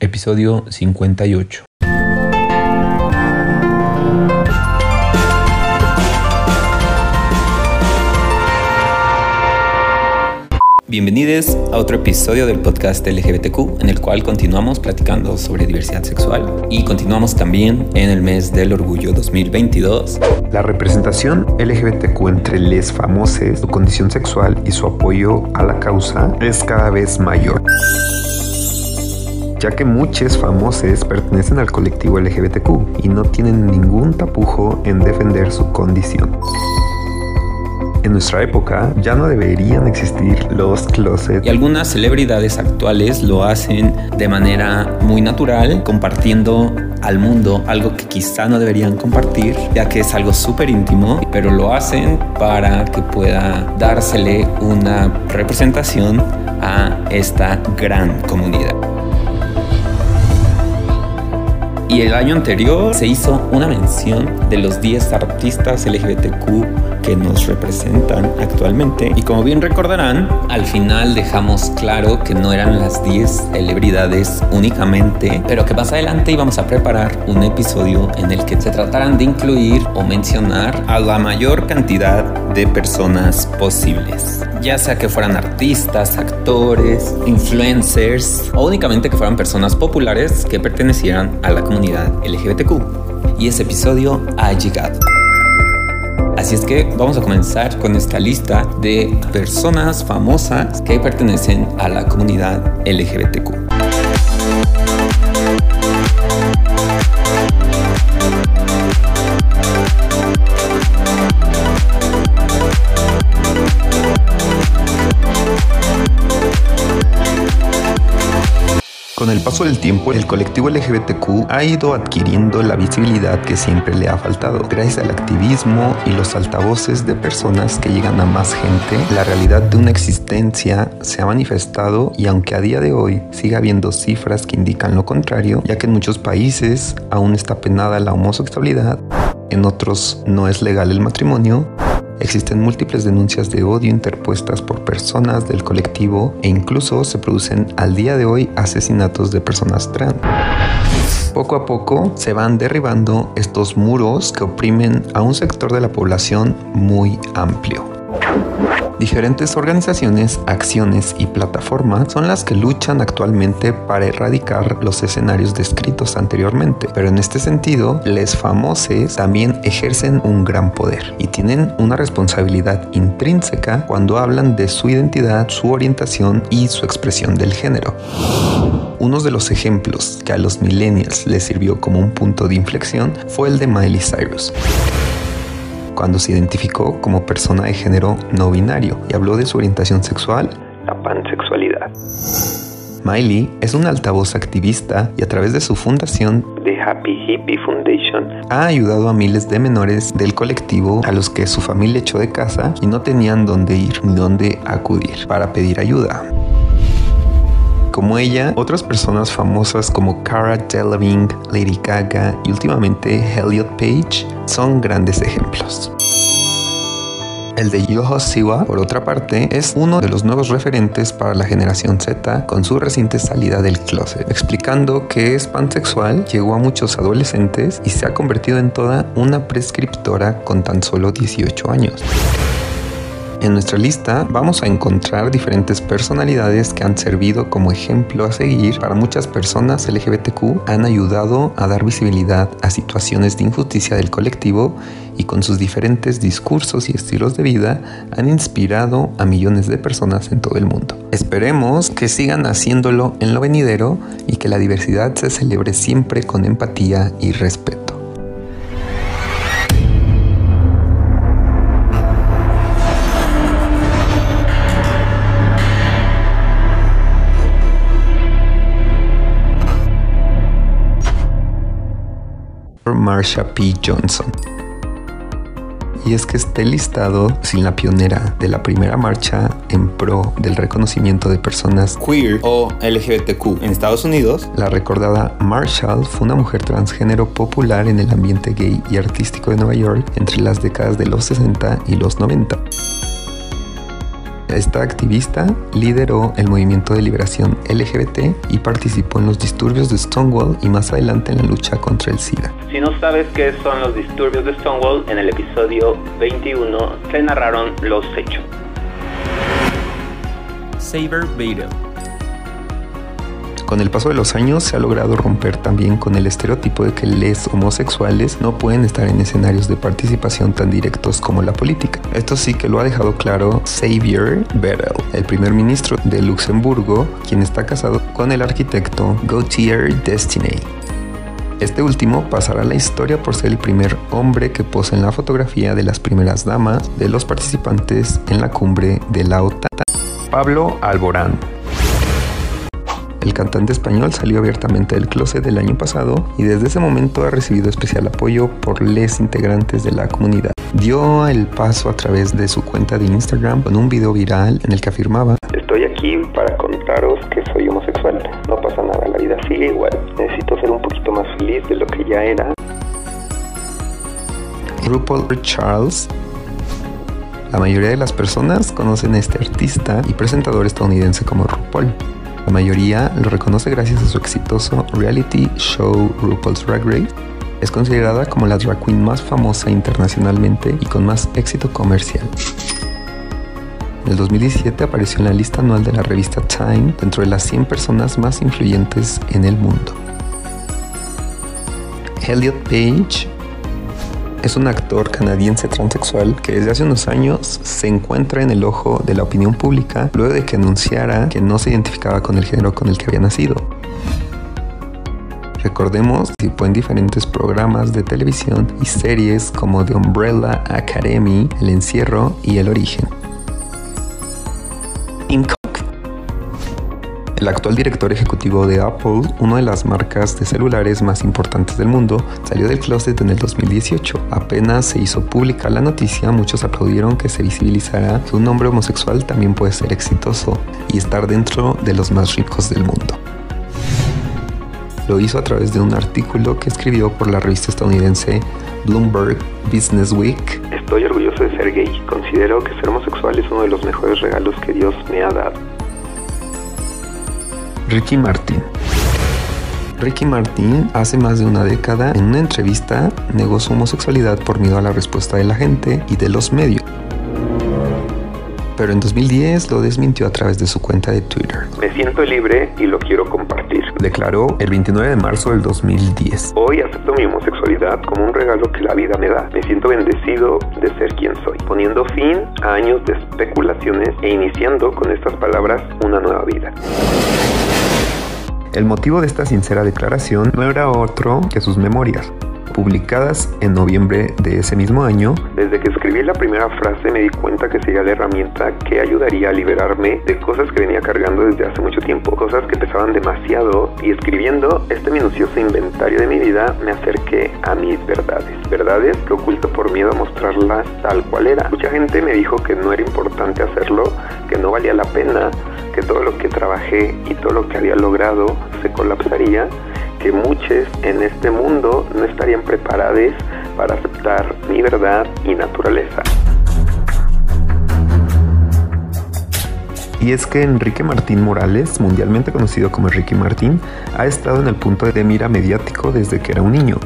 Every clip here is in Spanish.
episodio 58. Bienvenidos a otro episodio del podcast LGBTQ en el cual continuamos platicando sobre diversidad sexual y continuamos también en el mes del orgullo 2022. La representación LGBTQ entre les famosos, su condición sexual y su apoyo a la causa es cada vez mayor ya que muchos famosos pertenecen al colectivo LGBTQ y no tienen ningún tapujo en defender su condición. En nuestra época ya no deberían existir los closets. Y algunas celebridades actuales lo hacen de manera muy natural, compartiendo al mundo algo que quizá no deberían compartir, ya que es algo súper íntimo, pero lo hacen para que pueda dársele una representación a esta gran comunidad. Y el año anterior se hizo una mención de los 10 artistas LGBTQ que nos representan actualmente. Y como bien recordarán, al final dejamos claro que no eran las 10 celebridades únicamente, pero que más adelante íbamos a preparar un episodio en el que se trataran de incluir o mencionar a la mayor cantidad de personas posibles. Ya sea que fueran artistas, actores, influencers o únicamente que fueran personas populares que pertenecieran a la comunidad LGBTQ. Y ese episodio ha llegado. Así es que vamos a comenzar con esta lista de personas famosas que pertenecen a la comunidad LGBTQ. Con el paso del tiempo, el colectivo LGBTQ ha ido adquiriendo la visibilidad que siempre le ha faltado. Gracias al activismo y los altavoces de personas que llegan a más gente, la realidad de una existencia se ha manifestado y aunque a día de hoy siga habiendo cifras que indican lo contrario, ya que en muchos países aún está penada la homosexualidad, en otros no es legal el matrimonio, Existen múltiples denuncias de odio interpuestas por personas del colectivo e incluso se producen al día de hoy asesinatos de personas trans. Poco a poco se van derribando estos muros que oprimen a un sector de la población muy amplio. Diferentes organizaciones, acciones y plataformas son las que luchan actualmente para erradicar los escenarios descritos anteriormente, pero en este sentido, les famosos también ejercen un gran poder y tienen una responsabilidad intrínseca cuando hablan de su identidad, su orientación y su expresión del género. Uno de los ejemplos que a los millennials les sirvió como un punto de inflexión fue el de Miley Cyrus cuando se identificó como persona de género no binario y habló de su orientación sexual, la pansexualidad. Miley es un altavoz activista y a través de su fundación The Happy Hippie Foundation ha ayudado a miles de menores del colectivo a los que su familia echó de casa y no tenían dónde ir ni dónde acudir para pedir ayuda. Como ella, otras personas famosas como Cara Delevingne, Lady Gaga y últimamente Elliot Page son grandes ejemplos. El de Yoho Siwa, por otra parte, es uno de los nuevos referentes para la generación Z con su reciente salida del closet, explicando que es pansexual, llegó a muchos adolescentes y se ha convertido en toda una prescriptora con tan solo 18 años. En nuestra lista vamos a encontrar diferentes personalidades que han servido como ejemplo a seguir para muchas personas LGBTQ, han ayudado a dar visibilidad a situaciones de injusticia del colectivo y con sus diferentes discursos y estilos de vida han inspirado a millones de personas en todo el mundo. Esperemos que sigan haciéndolo en lo venidero y que la diversidad se celebre siempre con empatía y respeto. Marsha P. Johnson. Y es que esté listado sin la pionera de la primera marcha en pro del reconocimiento de personas queer o LGBTQ en Estados Unidos. La recordada Marshall fue una mujer transgénero popular en el ambiente gay y artístico de Nueva York entre las décadas de los 60 y los 90. Esta activista lideró el movimiento de liberación LGBT y participó en los disturbios de Stonewall y más adelante en la lucha contra el SIDA. Si no sabes qué son los disturbios de Stonewall, en el episodio 21 se narraron los hechos. Saber Beidel con el paso de los años se ha logrado romper también con el estereotipo de que les homosexuales no pueden estar en escenarios de participación tan directos como la política. Esto sí que lo ha dejado claro Xavier Bettel, el primer ministro de Luxemburgo, quien está casado con el arquitecto Gautier Destiné. Este último pasará a la historia por ser el primer hombre que posa en la fotografía de las primeras damas de los participantes en la cumbre de la OTAN. Pablo Alborán, el cantante español salió abiertamente del closet el año pasado y desde ese momento ha recibido especial apoyo por les integrantes de la comunidad. Dio el paso a través de su cuenta de Instagram con un video viral en el que afirmaba Estoy aquí para contaros que soy homosexual. No pasa nada, la vida sigue igual. Necesito ser un poquito más feliz de lo que ya era. RuPaul Charles la mayoría de las personas conocen a este artista y presentador estadounidense como RuPaul. La mayoría lo reconoce gracias a su exitoso reality show RuPaul's Drag Race. Es considerada como la drag queen más famosa internacionalmente y con más éxito comercial. En el 2017 apareció en la lista anual de la revista Time dentro de las 100 personas más influyentes en el mundo. Elliot Page es un actor canadiense transexual que desde hace unos años se encuentra en el ojo de la opinión pública luego de que anunciara que no se identificaba con el género con el que había nacido. Recordemos, participó en diferentes programas de televisión y series como The Umbrella Academy, El Encierro y El Origen. El actual director ejecutivo de Apple, una de las marcas de celulares más importantes del mundo, salió del closet en el 2018. Apenas se hizo pública la noticia, muchos aplaudieron que se visibilizara que un hombre homosexual también puede ser exitoso y estar dentro de los más ricos del mundo. Lo hizo a través de un artículo que escribió por la revista estadounidense Bloomberg Business Week. Estoy orgulloso de ser gay. Considero que ser homosexual es uno de los mejores regalos que Dios me ha dado. Ricky Martin. Ricky Martin hace más de una década en una entrevista negó su homosexualidad por miedo a la respuesta de la gente y de los medios. Pero en 2010 lo desmintió a través de su cuenta de Twitter. Me siento libre y lo quiero compartir. Declaró el 29 de marzo del 2010. Hoy acepto mi homosexualidad como un regalo que la vida me da. Me siento bendecido de ser quien soy, poniendo fin a años de especulaciones e iniciando con estas palabras una nueva vida. El motivo de esta sincera declaración no era otro que sus memorias, publicadas en noviembre de ese mismo año. Desde que escribí la primera frase me di cuenta que sería la herramienta que ayudaría a liberarme de cosas que venía cargando desde hace mucho tiempo, cosas que pesaban demasiado y escribiendo este minucioso inventario de mi vida me acerqué a mis verdades, verdades que oculto por miedo a mostrarlas tal cual era. Mucha gente me dijo que no era importante hacerlo, que no valía la pena, que todo lo que trabajé y todo lo que había logrado se colapsaría, que muchos en este mundo no estarían preparados para aceptar mi verdad y naturaleza. Y es que Enrique Martín Morales, mundialmente conocido como Enrique Martín, ha estado en el punto de mira mediático desde que era un niño.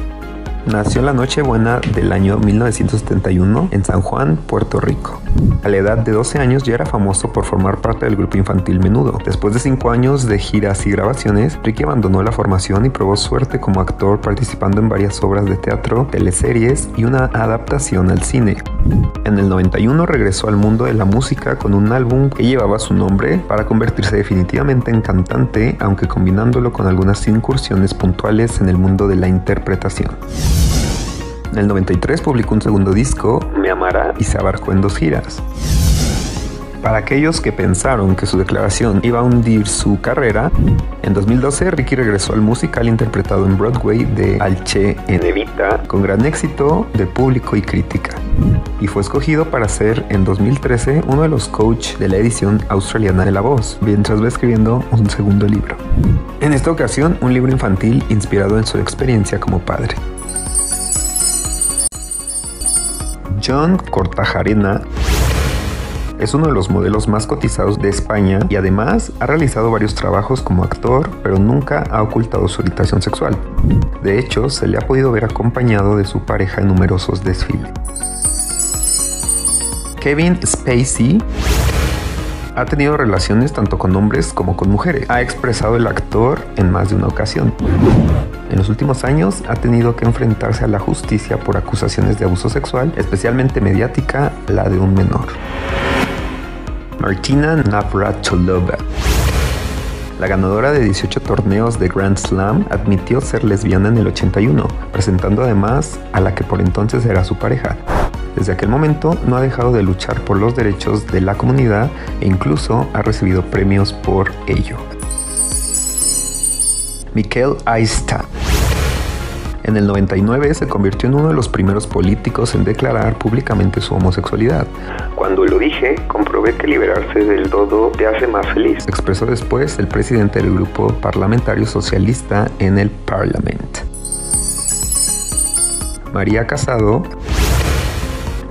Nació la Nochebuena del año 1971 en San Juan, Puerto Rico. A la edad de 12 años ya era famoso por formar parte del grupo infantil Menudo. Después de 5 años de giras y grabaciones, Ricky abandonó la formación y probó suerte como actor participando en varias obras de teatro, teleseries y una adaptación al cine. En el 91 regresó al mundo de la música con un álbum que llevaba su nombre para convertirse definitivamente en cantante, aunque combinándolo con algunas incursiones puntuales en el mundo de la interpretación. En el 93 publicó un segundo disco, Me amará, y se abarcó en dos giras. Para aquellos que pensaron que su declaración iba a hundir su carrera, en 2012 Ricky regresó al musical interpretado en Broadway de Alche en Evita, con gran éxito de público y crítica, y fue escogido para ser en 2013 uno de los coach de la edición australiana de La Voz, mientras va escribiendo un segundo libro. En esta ocasión, un libro infantil inspirado en su experiencia como padre. John Cortajarena Es uno de los modelos más cotizados de España y además ha realizado varios trabajos como actor, pero nunca ha ocultado su orientación sexual. De hecho, se le ha podido ver acompañado de su pareja en numerosos desfiles. Kevin Spacey ha tenido relaciones tanto con hombres como con mujeres. Ha expresado el actor en más de una ocasión. En los últimos años ha tenido que enfrentarse a la justicia por acusaciones de abuso sexual, especialmente mediática, la de un menor. Martina Navratilova. La ganadora de 18 torneos de Grand Slam admitió ser lesbiana en el 81, presentando además a la que por entonces era su pareja. Desde aquel momento no ha dejado de luchar por los derechos de la comunidad e incluso ha recibido premios por ello. Mikel Aista. En el 99 se convirtió en uno de los primeros políticos en declarar públicamente su homosexualidad. Cuando lo dije, comprobé que liberarse del todo te hace más feliz. Expresó después el presidente del grupo parlamentario socialista en el Parlament. María Casado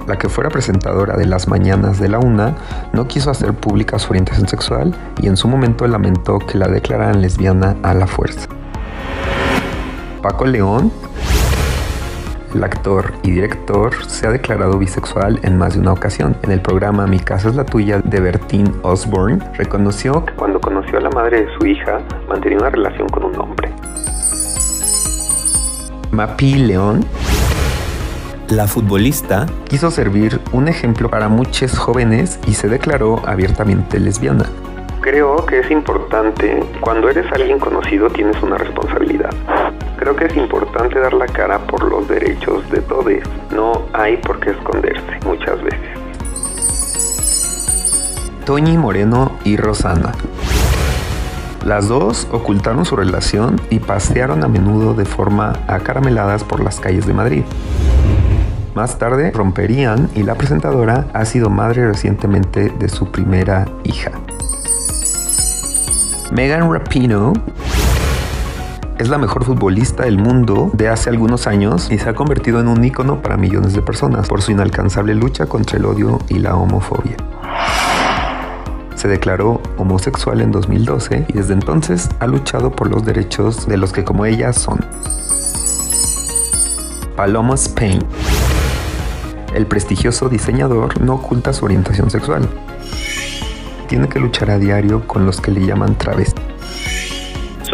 la que fuera presentadora de las mañanas de la UNA, no quiso hacer pública su orientación sexual y en su momento lamentó que la declararan lesbiana a la fuerza. Paco León, el actor y director, se ha declarado bisexual en más de una ocasión. En el programa Mi casa es la tuya de Bertín Osborne, reconoció que cuando conoció a la madre de su hija, mantenía una relación con un hombre. Mapi León la futbolista quiso servir un ejemplo para muchos jóvenes y se declaró abiertamente lesbiana. Creo que es importante, cuando eres alguien conocido tienes una responsabilidad. Creo que es importante dar la cara por los derechos de todos. No hay por qué esconderse muchas veces. Toñi Moreno y Rosana. Las dos ocultaron su relación y pasearon a menudo de forma acarameladas por las calles de Madrid. Más tarde romperían y la presentadora ha sido madre recientemente de su primera hija. Megan Rapino es la mejor futbolista del mundo de hace algunos años y se ha convertido en un ícono para millones de personas por su inalcanzable lucha contra el odio y la homofobia. Se declaró homosexual en 2012 y desde entonces ha luchado por los derechos de los que como ella son. Paloma Spain el prestigioso diseñador no oculta su orientación sexual. Tiene que luchar a diario con los que le llaman travestis.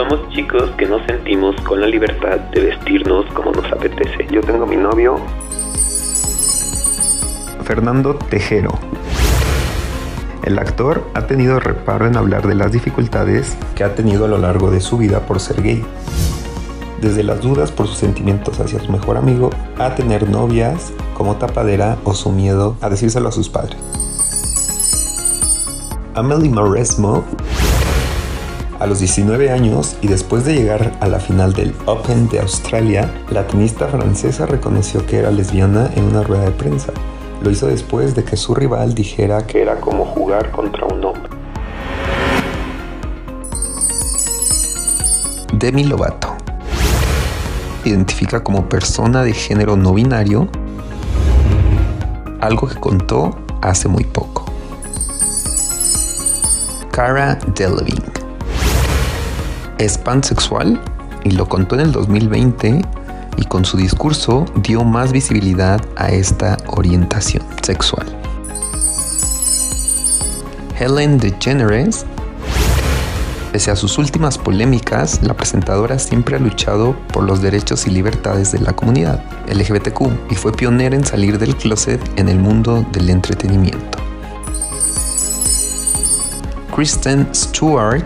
Somos chicos que nos sentimos con la libertad de vestirnos como nos apetece. Yo tengo mi novio. Fernando Tejero. El actor ha tenido reparo en hablar de las dificultades que ha tenido a lo largo de su vida por ser gay desde las dudas por sus sentimientos hacia su mejor amigo a tener novias como tapadera o su miedo a decírselo a sus padres. Amelie Mauresmo, a los 19 años y después de llegar a la final del Open de Australia, la tenista francesa reconoció que era lesbiana en una rueda de prensa. Lo hizo después de que su rival dijera que era como jugar contra un hombre. Demi Lovato identifica como persona de género no binario, algo que contó hace muy poco. Cara Delevingne es pansexual y lo contó en el 2020 y con su discurso dio más visibilidad a esta orientación sexual. Helen DeGeneres Pese a sus últimas polémicas, la presentadora siempre ha luchado por los derechos y libertades de la comunidad LGBTQ y fue pionera en salir del closet en el mundo del entretenimiento. Kristen Stewart,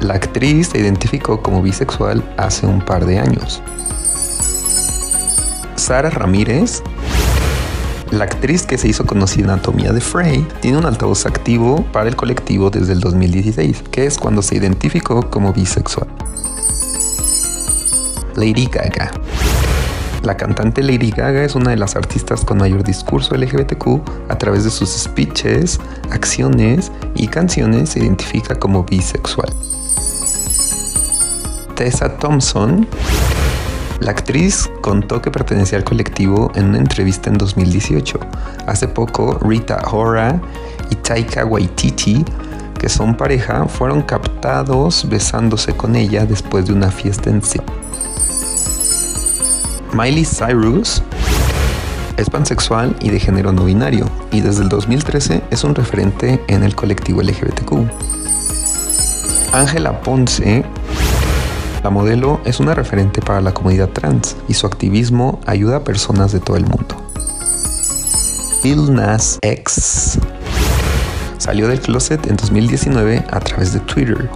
la actriz se identificó como bisexual hace un par de años. Sara Ramírez la actriz que se hizo conocida en Anatomía de Frey tiene un altavoz activo para el colectivo desde el 2016, que es cuando se identificó como bisexual. Lady Gaga. La cantante Lady Gaga es una de las artistas con mayor discurso LGBTQ a través de sus speeches, acciones y canciones se identifica como bisexual. Tessa Thompson La actriz contó que pertenecía al colectivo en una entrevista en 2018. Hace poco, Rita Ora y Taika Waititi, que son pareja, fueron captados besándose con ella después de una fiesta en sí. Miley Cyrus es pansexual y de género no binario, y desde el 2013 es un referente en el colectivo LGBTQ. Ángela Ponce, la modelo, es una referente para la comunidad trans y su activismo ayuda a personas de todo el mundo. Bill Nas X salió del closet en 2019 a través de Twitter.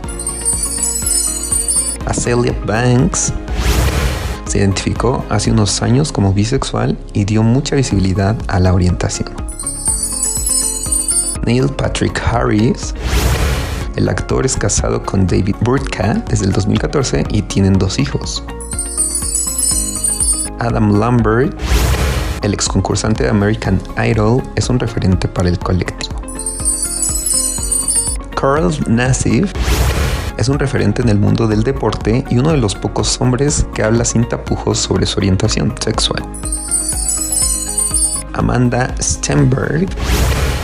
Acelia Banks se identificó hace unos años como bisexual y dio mucha visibilidad a la orientación. Neil Patrick Harris, el actor es casado con David Burtka desde el 2014 y tienen dos hijos. Adam Lambert, el ex concursante de American Idol, es un referente para el colectivo. Carl Nassif es un referente en el mundo del deporte y uno de los pocos hombres que habla sin tapujos sobre su orientación sexual. Amanda Stenberg,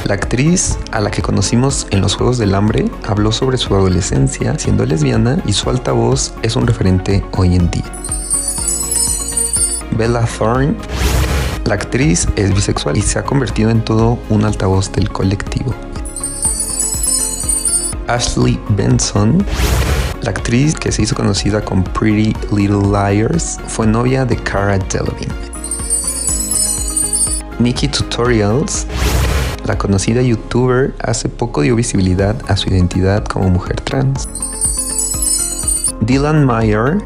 la actriz a la que conocimos en los Juegos del Hambre, habló sobre su adolescencia siendo lesbiana y su altavoz es un referente hoy en día. Bella Thorne, la actriz es bisexual y se ha convertido en todo un altavoz del colectivo. Ashley Benson, la actriz que se hizo conocida con Pretty Little Liars, fue novia de Cara Delevingne. Nikki Tutorials, la conocida youtuber, hace poco dio visibilidad a su identidad como mujer trans. Dylan Meyer,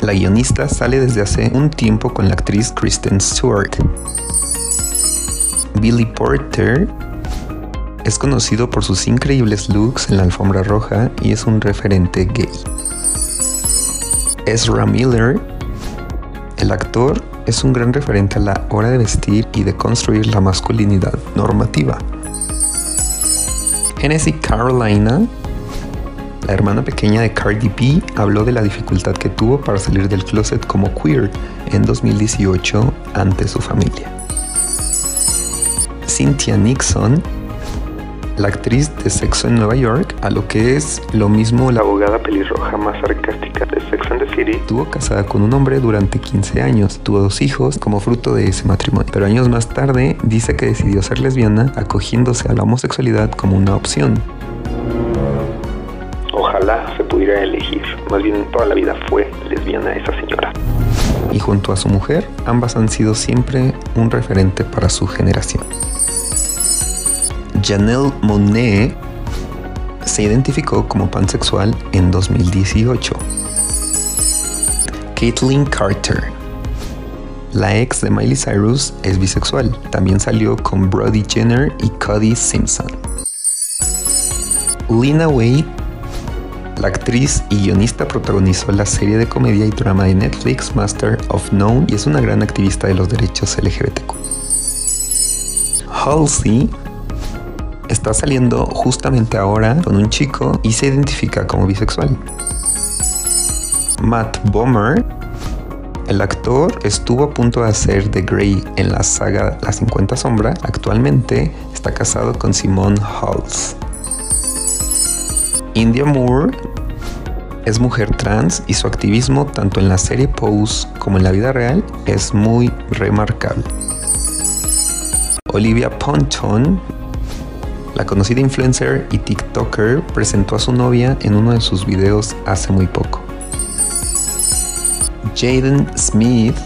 la guionista, sale desde hace un tiempo con la actriz Kristen Stewart. Billy Porter, es conocido por sus increíbles looks en la alfombra roja y es un referente gay. Ezra Miller, el actor, es un gran referente a la hora de vestir y de construir la masculinidad normativa. Genesis Carolina, la hermana pequeña de Cardi B, habló de la dificultad que tuvo para salir del closet como queer en 2018 ante su familia. Cynthia Nixon la actriz de Sexo en Nueva York, a lo que es lo mismo la abogada pelirroja más sarcástica de Sex and the City. Estuvo casada con un hombre durante 15 años, tuvo dos hijos como fruto de ese matrimonio, pero años más tarde dice que decidió ser lesbiana acogiéndose a la homosexualidad como una opción. Ojalá se pudiera elegir, más bien toda la vida fue lesbiana esa señora. Y junto a su mujer, ambas han sido siempre un referente para su generación. Janelle Monet se identificó como pansexual en 2018. Caitlyn Carter, la ex de Miley Cyrus, es bisexual. También salió con Brody Jenner y Cody Simpson. Lina Wade, la actriz y guionista, protagonizó la serie de comedia y drama de Netflix Master of None y es una gran activista de los derechos LGBTQ. Halsey está saliendo justamente ahora con un chico y se identifica como bisexual. Matt Bomer, el actor, estuvo a punto de hacer The Grey en la saga Las 50 Sombras. Actualmente está casado con Simone Halls. India Moore es mujer trans y su activismo tanto en la serie Pose como en la vida real es muy remarcable. Olivia Ponton la conocida influencer y TikToker presentó a su novia en uno de sus videos hace muy poco. Jaden Smith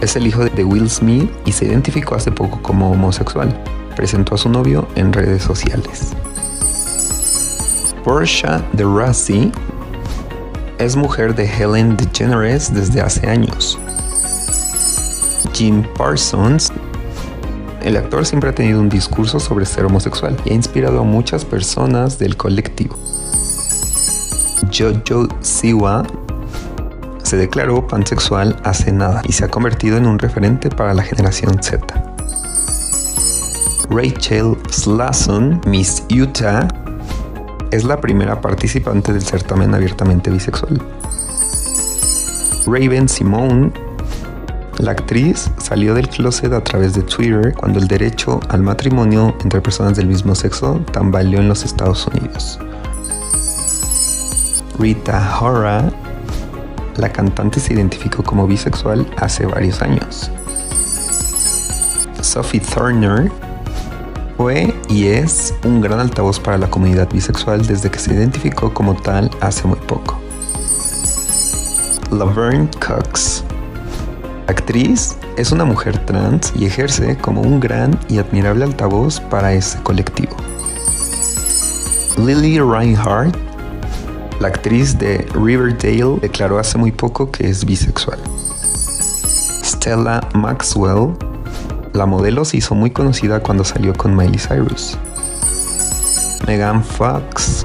es el hijo de Will Smith y se identificó hace poco como homosexual. Presentó a su novio en redes sociales. Portia de Rossi es mujer de Helen DeGeneres desde hace años. Jim Parsons el actor siempre ha tenido un discurso sobre ser homosexual y ha inspirado a muchas personas del colectivo. Jojo Siwa se declaró pansexual hace nada y se ha convertido en un referente para la generación Z. Rachel Slasson, Miss Utah, es la primera participante del certamen abiertamente bisexual. Raven Simone la actriz salió del closet a través de Twitter cuando el derecho al matrimonio entre personas del mismo sexo tambaleó en los Estados Unidos. Rita Ora, la cantante se identificó como bisexual hace varios años. Sophie Turner fue y es un gran altavoz para la comunidad bisexual desde que se identificó como tal hace muy poco. Laverne Cox actriz es una mujer trans y ejerce como un gran y admirable altavoz para ese colectivo. Lily Reinhardt, la actriz de Riverdale, declaró hace muy poco que es bisexual. Stella Maxwell, la modelo se hizo muy conocida cuando salió con Miley Cyrus. Megan Fox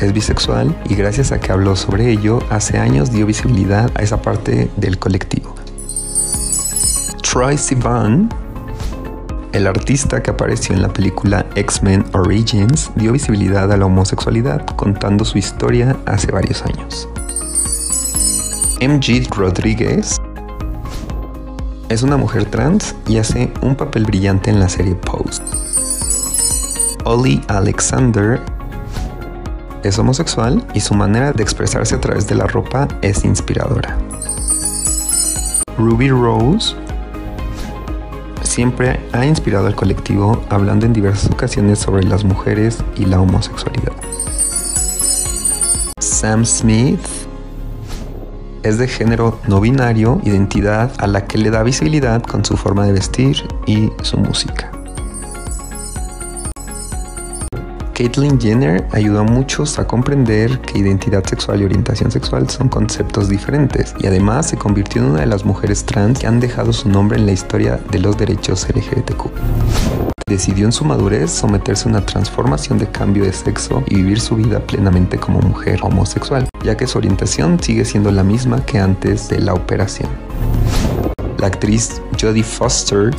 es bisexual y gracias a que habló sobre ello, hace años dio visibilidad a esa parte del colectivo. Troy Sivan, el artista que apareció en la película X-Men Origins, dio visibilidad a la homosexualidad contando su historia hace varios años. MG Rodríguez es una mujer trans y hace un papel brillante en la serie Post. Ollie Alexander es homosexual y su manera de expresarse a través de la ropa es inspiradora. Ruby Rose siempre ha inspirado al colectivo hablando en diversas ocasiones sobre las mujeres y la homosexualidad. Sam Smith es de género no binario, identidad a la que le da visibilidad con su forma de vestir y su música. Caitlyn Jenner ayudó a muchos a comprender que identidad sexual y orientación sexual son conceptos diferentes y además se convirtió en una de las mujeres trans que han dejado su nombre en la historia de los derechos LGBTQ. Decidió en su madurez someterse a una transformación de cambio de sexo y vivir su vida plenamente como mujer homosexual, ya que su orientación sigue siendo la misma que antes de la operación. La actriz Jodie Foster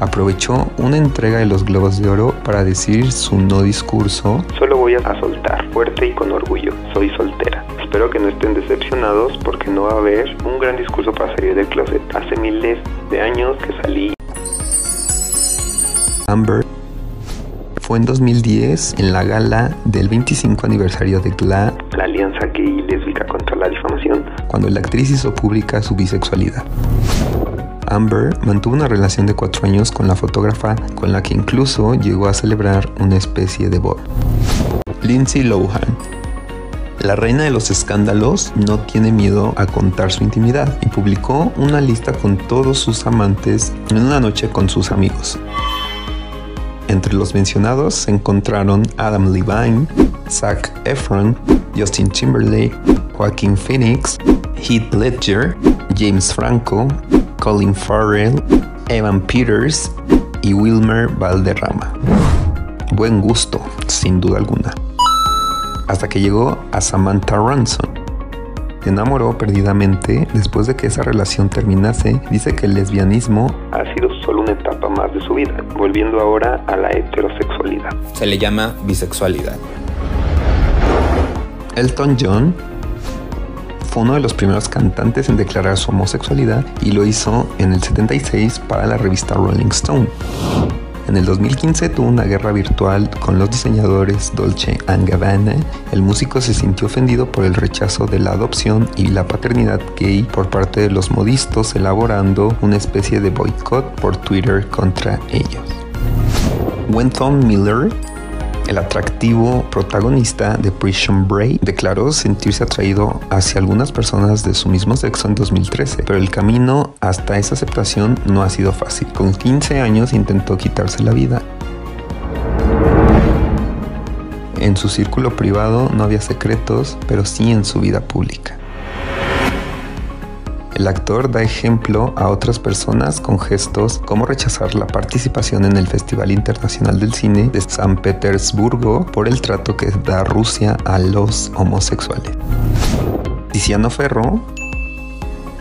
aprovechó una entrega de los Globos de Oro para decir su no discurso. Solo voy a soltar fuerte y con orgullo. Soy soltera. Espero que no estén decepcionados porque no va a haber un gran discurso para salir del closet. Hace miles de años que salí. Amber fue en 2010 en la gala del 25 aniversario de GLAD, la Alianza Gay y Lésbica contra la Difamación, cuando la actriz hizo pública su bisexualidad. Amber mantuvo una relación de cuatro años con la fotógrafa con la que incluso llegó a celebrar una especie de boda. Lindsay Lohan. La reina de los escándalos no tiene miedo a contar su intimidad y publicó una lista con todos sus amantes en una noche con sus amigos. Entre los mencionados se encontraron Adam Levine, Zac Efron, Justin Timberlake, Joaquin Phoenix, Heath Ledger, James Franco, Colin Farrell, Evan Peters y Wilmer Valderrama. Buen gusto, sin duda alguna. Hasta que llegó a Samantha Ransom. Se enamoró perdidamente después de que esa relación terminase. Dice que el lesbianismo ha sido solo una etapa más de su vida, volviendo ahora a la heterosexualidad. Se le llama bisexualidad. Elton John uno de los primeros cantantes en declarar su homosexualidad y lo hizo en el 76 para la revista Rolling Stone. En el 2015 tuvo una guerra virtual con los diseñadores Dolce Gabbana. El músico se sintió ofendido por el rechazo de la adopción y la paternidad gay por parte de los modistos, elaborando una especie de boicot por Twitter contra ellos. Wentham Miller el atractivo protagonista de Prison Break declaró sentirse atraído hacia algunas personas de su mismo sexo en 2013, pero el camino hasta esa aceptación no ha sido fácil. Con 15 años intentó quitarse la vida. En su círculo privado no había secretos, pero sí en su vida pública. El actor da ejemplo a otras personas con gestos como rechazar la participación en el Festival Internacional del Cine de San Petersburgo por el trato que da Rusia a los homosexuales. Tiziano Ferro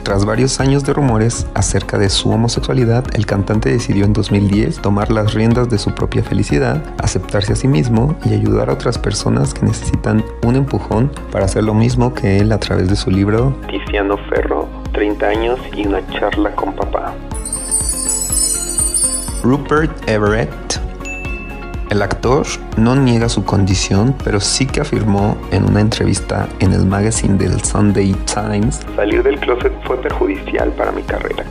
Tras varios años de rumores acerca de su homosexualidad, el cantante decidió en 2010 tomar las riendas de su propia felicidad, aceptarse a sí mismo y ayudar a otras personas que necesitan un empujón para hacer lo mismo que él a través de su libro Tiziano Ferro, 30 años y una charla con papá. Rupert Everett el actor no niega su condición, pero sí que afirmó en una entrevista en el magazine del Sunday Times, salir del closet fue perjudicial para mi carrera.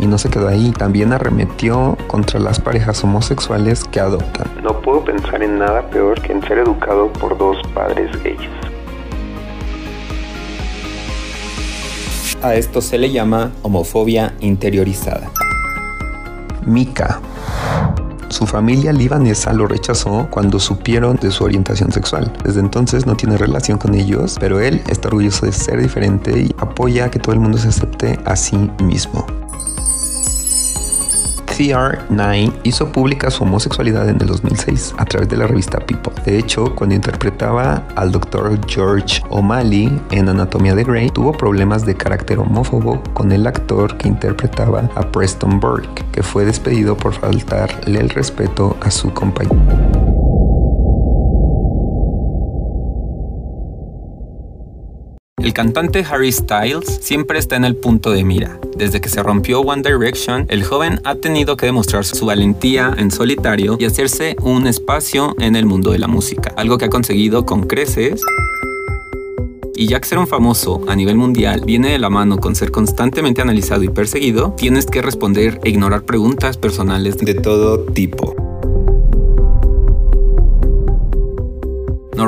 Y no se quedó ahí, también arremetió contra las parejas homosexuales que adoptan. No puedo pensar en nada peor que en ser educado por dos padres gays. A esto se le llama homofobia interiorizada. Mika, su familia libanesa lo rechazó cuando supieron de su orientación sexual. Desde entonces no tiene relación con ellos, pero él está orgulloso de ser diferente y apoya que todo el mundo se acepte a sí mismo. CR9 hizo pública su homosexualidad en el 2006 a través de la revista People. De hecho, cuando interpretaba al Dr. George O'Malley en Anatomía de Grey, tuvo problemas de carácter homófobo con el actor que interpretaba a Preston Burke, que fue despedido por faltarle el respeto a su compañero. El cantante Harry Styles siempre está en el punto de mira. Desde que se rompió One Direction, el joven ha tenido que demostrar su valentía en solitario y hacerse un espacio en el mundo de la música, algo que ha conseguido con creces. Y ya que ser un famoso a nivel mundial viene de la mano con ser constantemente analizado y perseguido, tienes que responder e ignorar preguntas personales de todo tipo.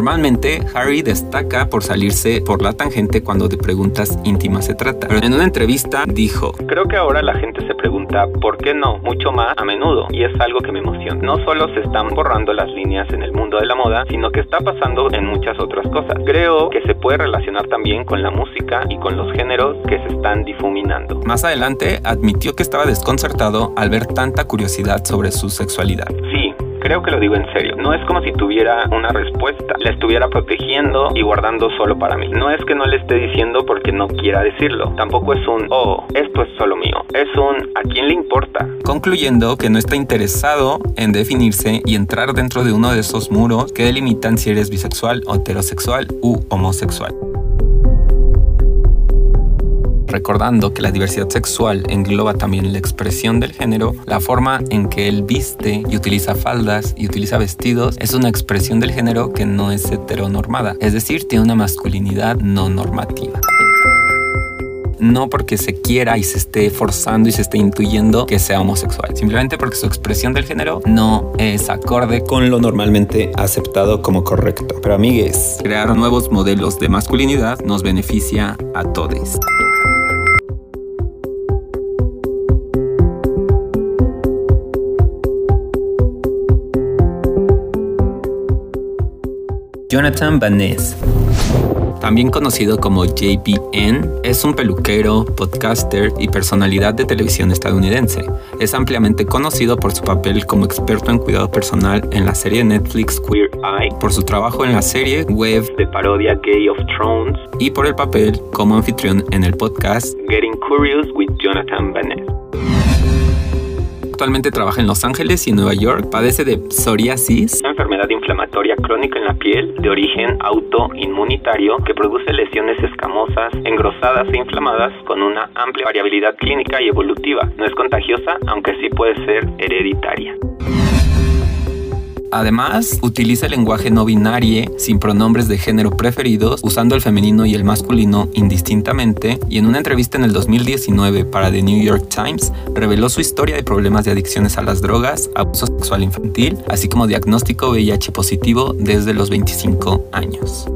Normalmente, Harry destaca por salirse por la tangente cuando de preguntas íntimas se trata. Pero en una entrevista dijo, Creo que ahora la gente se pregunta por qué no mucho más a menudo y es algo que me emociona. No solo se están borrando las líneas en el mundo de la moda, sino que está pasando en muchas otras cosas. Creo que se puede relacionar también con la música y con los géneros que se están difuminando. Más adelante admitió que estaba desconcertado al ver tanta curiosidad sobre su sexualidad. Sí, Creo que lo digo en serio. No es como si tuviera una respuesta. La estuviera protegiendo y guardando solo para mí. No es que no le esté diciendo porque no quiera decirlo. Tampoco es un, oh, esto es solo mío. Es un, ¿a quién le importa? Concluyendo que no está interesado en definirse y entrar dentro de uno de esos muros que delimitan si eres bisexual, heterosexual u homosexual recordando que la diversidad sexual engloba también la expresión del género, la forma en que él viste y utiliza faldas y utiliza vestidos es una expresión del género que no es heteronormada, es decir, tiene una masculinidad no normativa no porque se quiera y se esté forzando y se esté intuyendo que sea homosexual, simplemente porque su expresión del género no es acorde con lo normalmente aceptado como correcto. Pero amigues, crear nuevos modelos de masculinidad nos beneficia a todos. Jonathan Van también conocido como JPN, es un peluquero, podcaster y personalidad de televisión estadounidense. Es ampliamente conocido por su papel como experto en cuidado personal en la serie Netflix Queer Eye, por su trabajo en la serie web de parodia Gay of Thrones y por el papel como anfitrión en el podcast Getting Curious with Jonathan Van Actualmente trabaja en Los Ángeles y Nueva York. Padece de psoriasis, enfermedad inflamatoria crónica en la piel de origen autoinmunitario que produce lesiones escamosas, engrosadas e inflamadas con una amplia variabilidad clínica y evolutiva. No es contagiosa, aunque sí puede ser hereditaria. Además, utiliza el lenguaje no binario sin pronombres de género preferidos, usando el femenino y el masculino indistintamente, y en una entrevista en el 2019 para The New York Times, reveló su historia de problemas de adicciones a las drogas, abuso sexual infantil, así como diagnóstico VIH positivo desde los 25 años.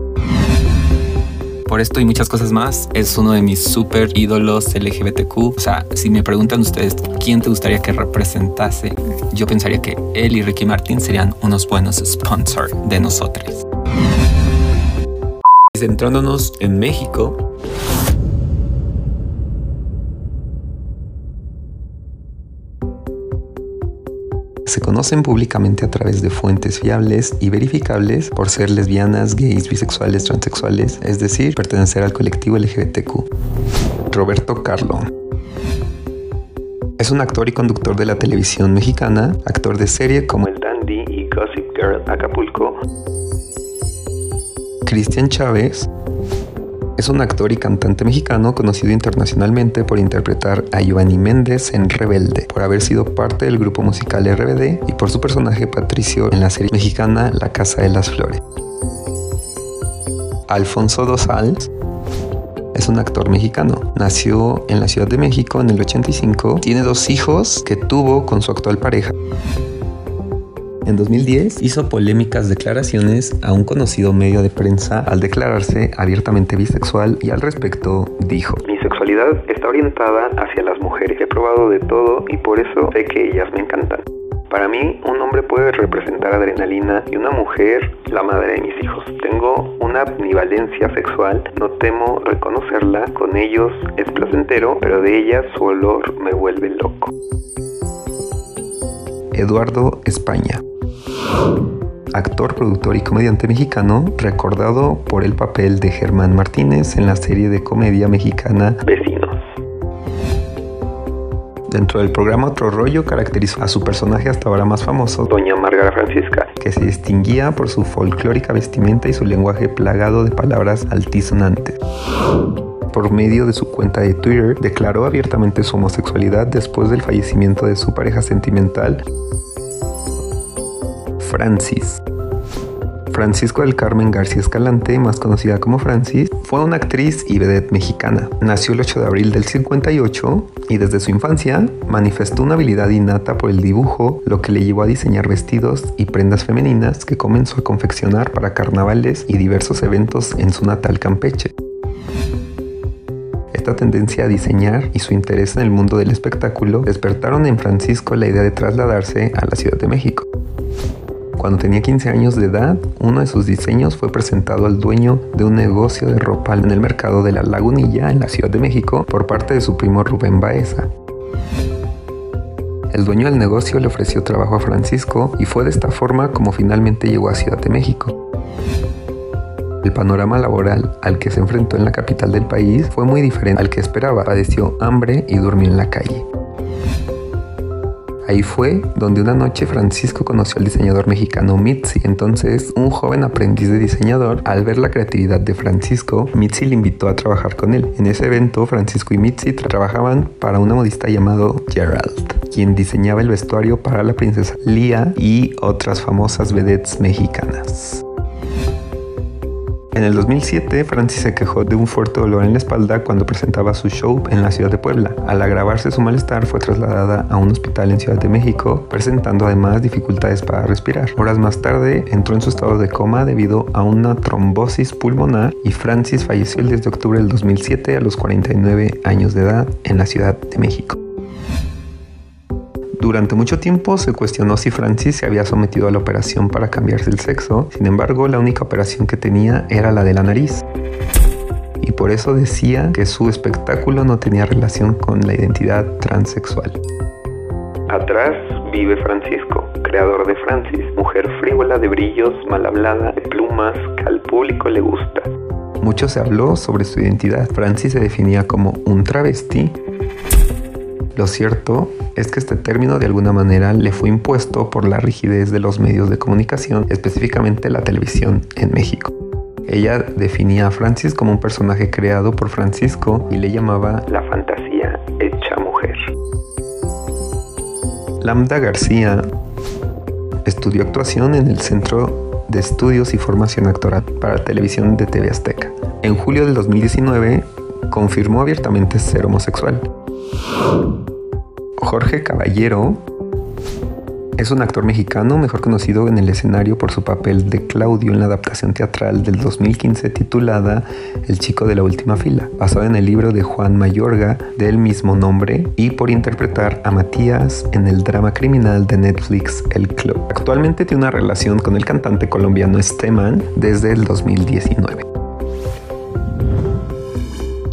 Por esto y muchas cosas más, es uno de mis super ídolos LGBTQ. O sea, si me preguntan ustedes quién te gustaría que representase, yo pensaría que él y Ricky Martin serían unos buenos sponsors de nosotros. Centrándonos en México, se conocen públicamente a través de fuentes fiables y verificables por ser lesbianas, gays, bisexuales, transexuales, es decir, pertenecer al colectivo LGBTQ. Roberto Carlo. Es un actor y conductor de la televisión mexicana, actor de serie como El Dandy y Gossip Girl Acapulco. Cristian Chávez es un actor y cantante mexicano conocido internacionalmente por interpretar a Giovanni Méndez en Rebelde, por haber sido parte del grupo musical RBD y por su personaje Patricio en la serie mexicana La Casa de las Flores. Alfonso Dosals es un actor mexicano. Nació en la Ciudad de México en el 85. Tiene dos hijos que tuvo con su actual pareja. En 2010 hizo polémicas declaraciones a un conocido medio de prensa al declararse abiertamente bisexual y al respecto dijo, Mi sexualidad está orientada hacia las mujeres. He probado de todo y por eso sé que ellas me encantan. Para mí, un hombre puede representar adrenalina y una mujer la madre de mis hijos. Tengo una ambivalencia sexual, no temo reconocerla. Con ellos es placentero, pero de ellas su olor me vuelve loco. Eduardo España. Actor, productor y comediante mexicano, recordado por el papel de Germán Martínez en la serie de comedia mexicana Vecinos. Dentro del programa Otro Rollo caracterizó a su personaje hasta ahora más famoso, Doña Margarita Francisca. que se distinguía por su folclórica vestimenta y su lenguaje plagado de palabras altisonantes. Por medio de su cuenta de Twitter, declaró abiertamente su homosexualidad después del fallecimiento de su pareja sentimental, Francis. Francisco del Carmen García Escalante, más conocida como Francis, fue una actriz y vedette mexicana. Nació el 8 de abril del 58 y desde su infancia manifestó una habilidad innata por el dibujo, lo que le llevó a diseñar vestidos y prendas femeninas que comenzó a confeccionar para carnavales y diversos eventos en su natal Campeche. Esta tendencia a diseñar y su interés en el mundo del espectáculo despertaron en Francisco la idea de trasladarse a la Ciudad de México. Cuando tenía 15 años de edad, uno de sus diseños fue presentado al dueño de un negocio de ropa en el mercado de la Lagunilla en la Ciudad de México por parte de su primo Rubén Baeza. El dueño del negocio le ofreció trabajo a Francisco y fue de esta forma como finalmente llegó a Ciudad de México. El panorama laboral al que se enfrentó en la capital del país fue muy diferente al que esperaba. Padeció hambre y durmió en la calle. Ahí fue donde una noche Francisco conoció al diseñador mexicano Mitzi. Entonces, un joven aprendiz de diseñador, al ver la creatividad de Francisco, Mitzi le invitó a trabajar con él. En ese evento, Francisco y Mitzi trabajaban para una modista llamado Gerald, quien diseñaba el vestuario para la princesa Lía y otras famosas vedettes mexicanas. En el 2007, Francis se quejó de un fuerte dolor en la espalda cuando presentaba su show en la ciudad de Puebla. Al agravarse su malestar, fue trasladada a un hospital en Ciudad de México, presentando además dificultades para respirar. Horas más tarde, entró en su estado de coma debido a una trombosis pulmonar y Francis falleció el 10 de octubre del 2007 a los 49 años de edad en la Ciudad de México. Durante mucho tiempo se cuestionó si Francis se había sometido a la operación para cambiarse el sexo, sin embargo la única operación que tenía era la de la nariz. Y por eso decía que su espectáculo no tenía relación con la identidad transexual. Atrás vive Francisco, creador de Francis, mujer frívola de brillos, mal hablada, de plumas, que al público le gusta. Mucho se habló sobre su identidad. Francis se definía como un travesti. Lo cierto es que este término de alguna manera le fue impuesto por la rigidez de los medios de comunicación, específicamente la televisión en México. Ella definía a Francis como un personaje creado por Francisco y le llamaba La fantasía hecha mujer. Lambda García estudió actuación en el Centro de Estudios y Formación Actoral para Televisión de TV Azteca. En julio del 2019 confirmó abiertamente ser homosexual. Jorge Caballero es un actor mexicano mejor conocido en el escenario por su papel de Claudio en la adaptación teatral del 2015 titulada El chico de la última fila, basada en el libro de Juan Mayorga del mismo nombre y por interpretar a Matías en el drama criminal de Netflix El Club. Actualmente tiene una relación con el cantante colombiano Esteban desde el 2019.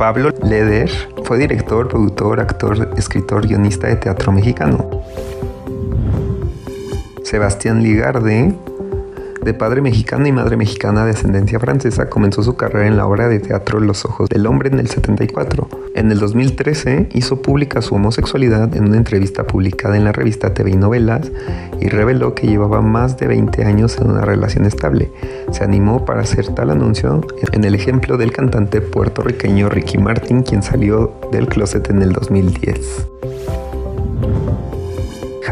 Pablo Leder fue director, productor, actor, escritor, guionista de teatro mexicano. Sebastián Ligarde de padre mexicano y madre mexicana de ascendencia francesa, comenzó su carrera en la obra de teatro Los Ojos del Hombre en el 74. En el 2013 hizo pública su homosexualidad en una entrevista publicada en la revista TV y Novelas y reveló que llevaba más de 20 años en una relación estable. Se animó para hacer tal anuncio en el ejemplo del cantante puertorriqueño Ricky Martin, quien salió del closet en el 2010.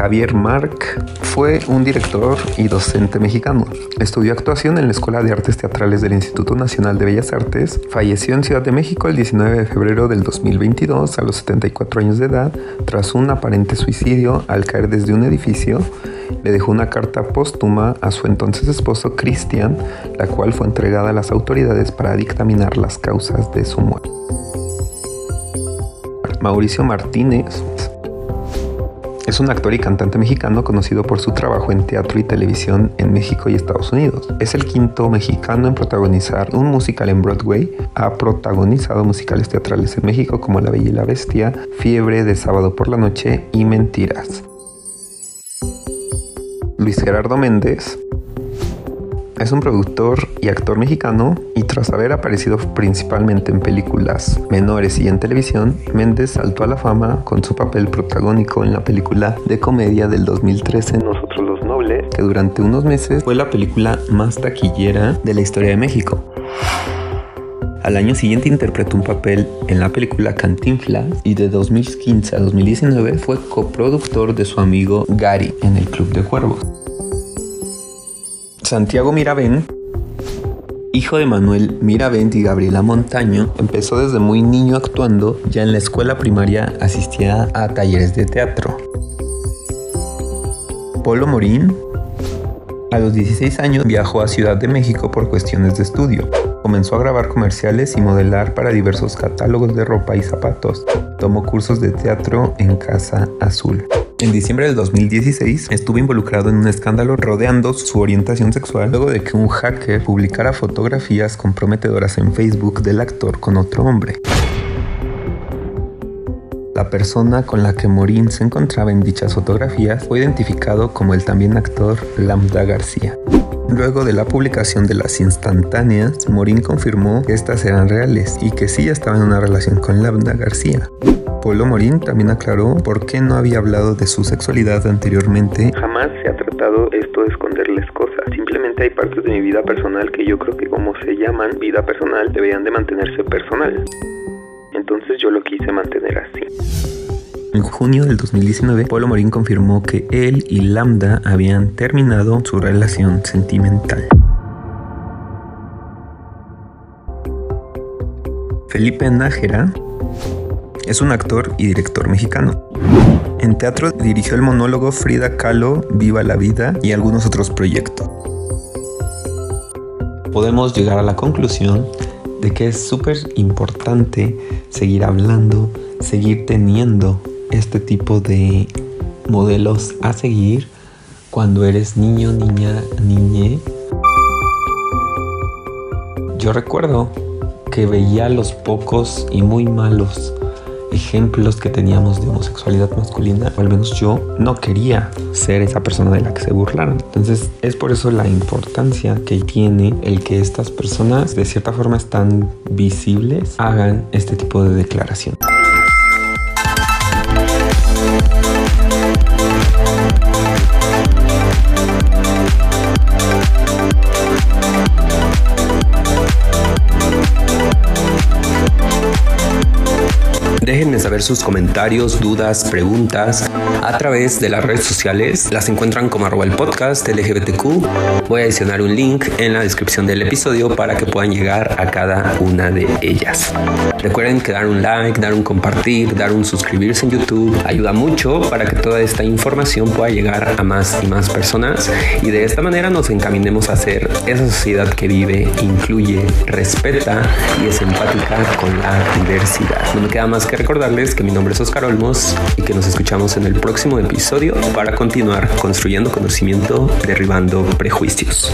Javier Marc fue un director y docente mexicano. Estudió actuación en la Escuela de Artes Teatrales del Instituto Nacional de Bellas Artes. Falleció en Ciudad de México el 19 de febrero del 2022 a los 74 años de edad tras un aparente suicidio al caer desde un edificio. Le dejó una carta póstuma a su entonces esposo Cristian, la cual fue entregada a las autoridades para dictaminar las causas de su muerte. Mauricio Martínez es un actor y cantante mexicano conocido por su trabajo en teatro y televisión en México y Estados Unidos. Es el quinto mexicano en protagonizar un musical en Broadway. Ha protagonizado musicales teatrales en México como La Bella y la Bestia, Fiebre de Sábado por la Noche y Mentiras. Luis Gerardo Méndez es un productor y actor mexicano y tras haber aparecido principalmente en películas menores y en televisión, Méndez saltó a la fama con su papel protagónico en la película de comedia del 2013 Nosotros los Nobles, que durante unos meses fue la película más taquillera de la historia de México. Al año siguiente interpretó un papel en la película Cantinflas y de 2015 a 2019 fue coproductor de su amigo Gary en el Club de Cuervos. Santiago Miravén, hijo de Manuel Miravent y Gabriela Montaño, empezó desde muy niño actuando, ya en la escuela primaria asistía a talleres de teatro. Polo Morín, a los 16 años viajó a Ciudad de México por cuestiones de estudio. Comenzó a grabar comerciales y modelar para diversos catálogos de ropa y zapatos. Tomó cursos de teatro en Casa Azul. En diciembre del 2016 estuvo involucrado en un escándalo rodeando su orientación sexual luego de que un hacker publicara fotografías comprometedoras en Facebook del actor con otro hombre. La persona con la que Morín se encontraba en dichas fotografías fue identificado como el también actor Lambda García. Luego de la publicación de las instantáneas, Morín confirmó que estas eran reales y que sí estaba en una relación con Lambda García. Polo Morín también aclaró por qué no había hablado de su sexualidad anteriormente. Jamás se ha tratado esto de esconderles cosas. Simplemente hay partes de mi vida personal que yo creo que como se llaman vida personal deberían de mantenerse personal. Entonces yo lo quise mantener así. En junio del 2019, Polo Morín confirmó que él y Lambda habían terminado su relación sentimental. Felipe Nájera es un actor y director mexicano. En teatro dirigió el monólogo Frida Kahlo, Viva la Vida y algunos otros proyectos. Podemos llegar a la conclusión de que es súper importante seguir hablando, seguir teniendo este tipo de modelos a seguir cuando eres niño, niña, niñe. Yo recuerdo que veía los pocos y muy malos ejemplos que teníamos de homosexualidad masculina, o al menos yo no quería ser esa persona de la que se burlaron. Entonces es por eso la importancia que tiene el que estas personas de cierta forma están visibles hagan este tipo de declaración. Saber sus comentarios, dudas, preguntas a través de las redes sociales. Las encuentran como arroba el podcast LGBTQ. Voy a adicionar un link en la descripción del episodio para que puedan llegar a cada una de ellas. Recuerden que dar un like, dar un compartir, dar un suscribirse en YouTube ayuda mucho para que toda esta información pueda llegar a más y más personas y de esta manera nos encaminemos a ser esa sociedad que vive, incluye, respeta y es empática con la diversidad. No me queda más que que mi nombre es Oscar Olmos y que nos escuchamos en el próximo episodio para continuar construyendo conocimiento, derribando prejuicios.